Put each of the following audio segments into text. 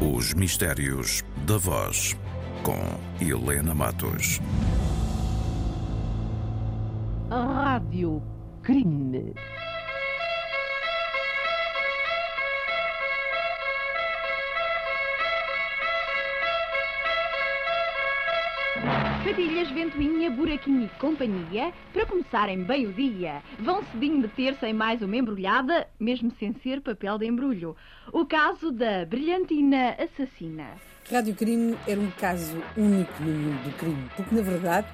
Os Mistérios da Voz, com Helena Matos. Rádio Crime. Patilhas, Ventoinha, Buraquinho e companhia, para começarem bem o dia, vão cedinho meter-se em mais uma embrulhada, mesmo sem ser papel de embrulho. O caso da brilhantina assassina. Rádio Crime era um caso único no mundo do crime, porque na verdade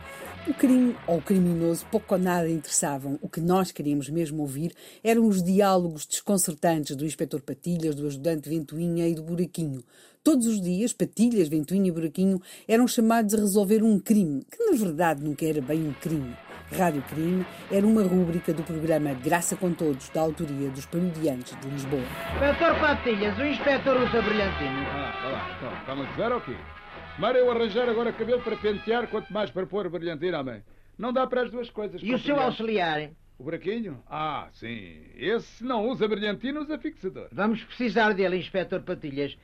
o crime ou o criminoso pouco ou nada interessavam. O que nós queríamos mesmo ouvir eram os diálogos desconcertantes do inspetor Patilhas, do ajudante Ventoinha e do Buraquinho. Todos os dias, Patilhas, Ventoinha e Buraquinho eram chamados a resolver um crime, que na verdade nunca era bem um crime. Rádio Crime era uma rúbrica do programa Graça com Todos, da autoria dos parodiantes de Lisboa. Inspetor Patilhas, o inspetor usa brilhantina. Ah, vá lá, então, está-me a dizer ou quê? Mara eu arranjar agora cabelo para pentear, quanto mais para pôr brilhantina à mãe. Não dá para as duas coisas. E o seu auxiliar? O buraquinho? Ah, sim. Esse não usa brilhantina, usa fixador. Vamos precisar dele, inspetor Patilhas.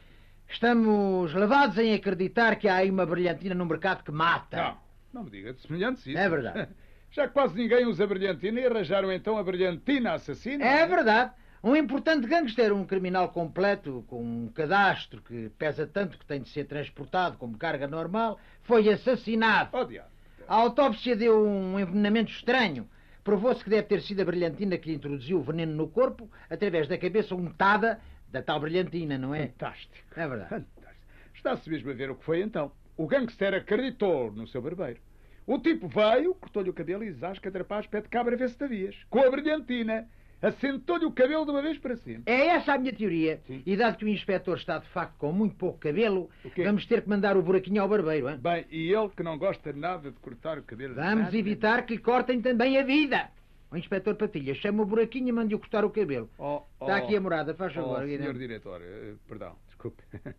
Estamos levados em acreditar que há aí uma brilhantina no mercado que mata. Não, não me diga de semelhantes isso. É verdade. Já que quase ninguém usa brilhantina e arranjaram então a brilhantina assassina. É verdade. Um importante gangster, um criminal completo, com um cadastro que pesa tanto que tem de ser transportado como carga normal, foi assassinado. Oh, diabo. A autópsia deu um envenenamento estranho. Provou-se que deve ter sido a brilhantina que lhe introduziu o veneno no corpo através da cabeça untada da tal brilhantina, não é? Fantástico. É verdade. Fantástico. Está-se mesmo a ver o que foi então. O gangster acreditou no seu barbeiro. O tipo veio, cortou-lhe o cabelo e zasca atrapaz pé de cabra ver se tavias. Com a brilhantina. Assentou-lhe o cabelo de uma vez para cima. É essa a minha teoria. Sim. E dado que o inspetor está de facto com muito pouco cabelo, vamos ter que mandar o buraquinho ao barbeiro. Hein? Bem, e ele que não gosta nada de cortar o cabelo. Vamos evitar que lhe cortem também a vida. O inspetor Patilha chama o buraquinho e mande-o cortar o cabelo. Oh, oh, Está aqui a morada, faz oh, favor. senhor Guilherme. diretor, eh, perdão, desculpe.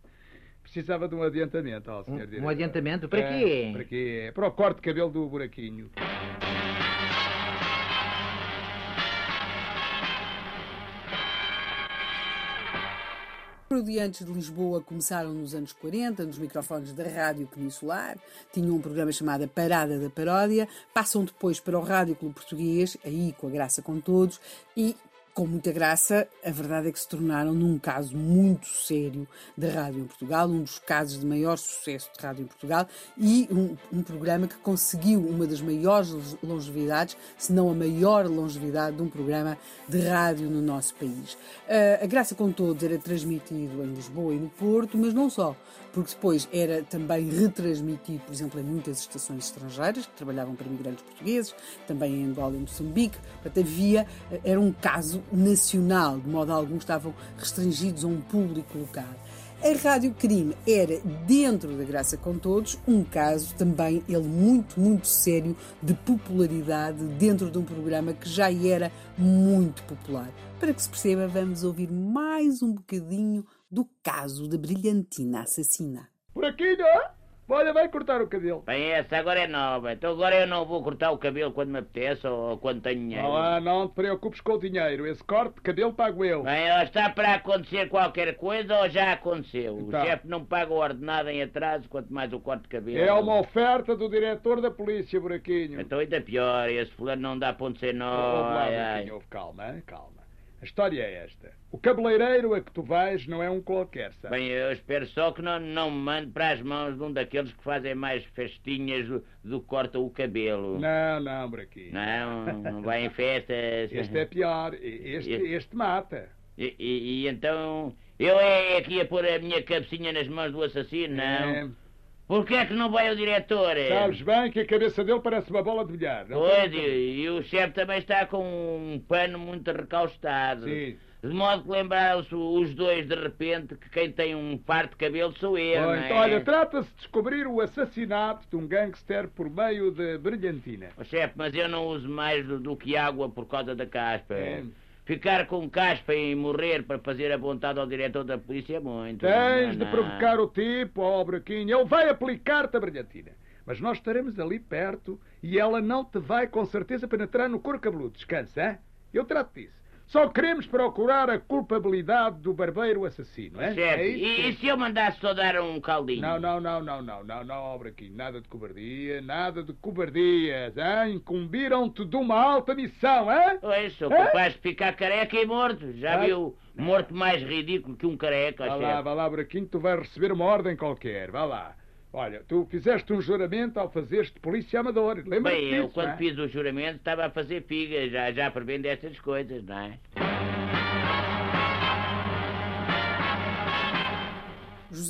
Precisava de um adiantamento, ó, senhor Um- um diretor. adiantamento? Para É, quê? Para quê? Para o corte de cabelo do buraquinho. Os parodiantes de Lisboa começaram nos anos 40, nos microfones da Rádio Peninsular, tinham um programa chamado Parada da Paródia, passam depois para o Rádio Clube Português, aí com a graça com todos, e com muita graça, a verdade é que se tornaram num caso muito sério da rádio em Portugal, um dos casos de maior sucesso de rádio em Portugal e um, um programa que conseguiu uma das maiores longevidades, se não a maior longevidade de um programa de rádio no nosso país. Ah, a Graça com Todos era transmitido em Lisboa e no Porto, mas não só, porque depois era também retransmitido, por exemplo, em muitas estações estrangeiras que trabalhavam para imigrantes portugueses, também em Angola e Moçambique. Portanto, havia, era um caso nacional, de modo algum estavam restringidos a um público local. A Rádio Crime era, dentro da Graça com Todos, um caso também, ele muito, muito sério, de popularidade dentro de um programa que já era muito popular. Para que se perceba, vamos ouvir mais um bocadinho do caso da brilhantina assassina. Buraquinho, olha, vai cortar o cabelo. Bem, essa agora é nova. Então agora eu não vou cortar o cabelo quando me apetece ou quando tenho dinheiro. Não, ah, não te preocupes com o dinheiro. Esse corte de cabelo pago eu. Bem, ou está para acontecer qualquer coisa ou já aconteceu. Então. O chefe não paga o ordenado em atraso, quanto mais o corte de cabelo. É uma oferta do diretor da polícia, Buraquinho. Então ainda pior, esse fulano não dá ponto sem nó. Ouve lá, ai, ai. Buraquinho, ouve, calma, calma. A história é esta. O cabeleireiro a que tu vais não é um qualquer, sabe? Bem, eu espero só que não, não me mande para as mãos de um daqueles que fazem mais festinhas do, do que cortam o cabelo. Não, não, Buraquinho. Não, não vai em festas. Este é pior. Este, Este- este mata. E, e- e então eu é aqui a pôr a minha cabecinha nas mãos do assassino, não? É, Porquê é que não vai o diretor? sabes bem que a cabeça dele parece uma bola de bilhar. não Pois, e, e o chefe também está com um pano muito recaustado. Sim. De modo que lembraram-se os dois de repente que quem tem um par de cabelo sou eu, Bom, não é? então, olha, trata-se de descobrir o assassinato de um gangster por meio de brilhantina. Ó, chefe, mas eu não uso mais do, do que água por causa da caspa. É. Ficar com caspa e morrer para fazer a vontade ao diretor da polícia é muito. Tens de Não, não. provocar o tipo, ó Braquinho. Ele vai aplicar-te a brilhantina. Mas nós estaremos ali perto e ela não te vai com certeza penetrar no couro cabeludo. Descansa, hein? Eu trato disso. Só queremos procurar a culpabilidade do barbeiro assassino, é? Certo. É? E, e se eu mandasse só dar um caldinho? Não, não, não, não, não, não, não, ó, Braquinho, nada de cobardia, nada de cobardias, hein? Incumbiram-te de uma alta missão, hein? Pois, sou É? capaz de ficar careca e morto. Já viu morto mais ridículo que um careca, Vá lá, vá lá, Braquinho, tu vais receber uma ordem qualquer, vá lá. Olha, tu fizeste um juramento ao fazeres de polícia amador, lembra-te Bem, eu disso, quando não é? fiz o juramento estava a fazer figa, já, já prevendo estas coisas, não é?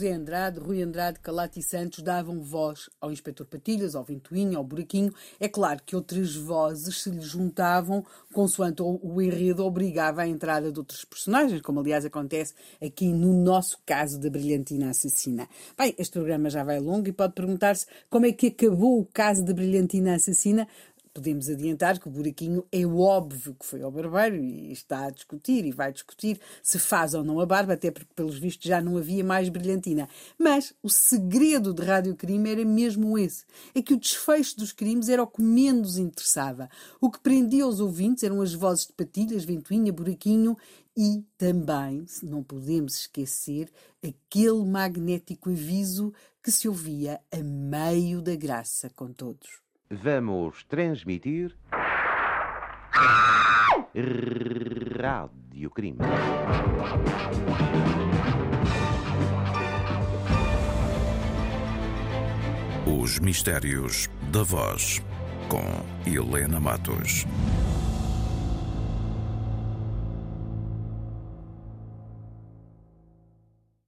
José Andrade, Rui Andrade, Calati Santos davam voz ao Inspetor Patilhas, ao Ventoinho, ao Buraquinho. É claro que outras vozes se lhe juntavam consoante o enredo obrigava à entrada de outros personagens, como aliás acontece aqui no nosso caso da Brilhantina Assassina. Bem, este programa já vai longo e pode perguntar-se como é que acabou o caso da Brilhantina Assassina. Podemos adiantar que o buraquinho é óbvio que foi ao barbeiro e está a discutir e vai discutir se faz ou não a barba, até porque, pelos vistos, já não havia mais brilhantina. Mas o segredo de Rádio Crime era mesmo esse: é que o desfecho dos crimes era o que menos interessava. O que prendia os ouvintes eram as vozes de patilhas, ventoinha, buraquinho e também, não podemos esquecer, aquele magnético aviso que se ouvia a meio da graça com todos. Vamos transmitir. Rádio Crime. Os Mistérios da Voz, com Helena Matos.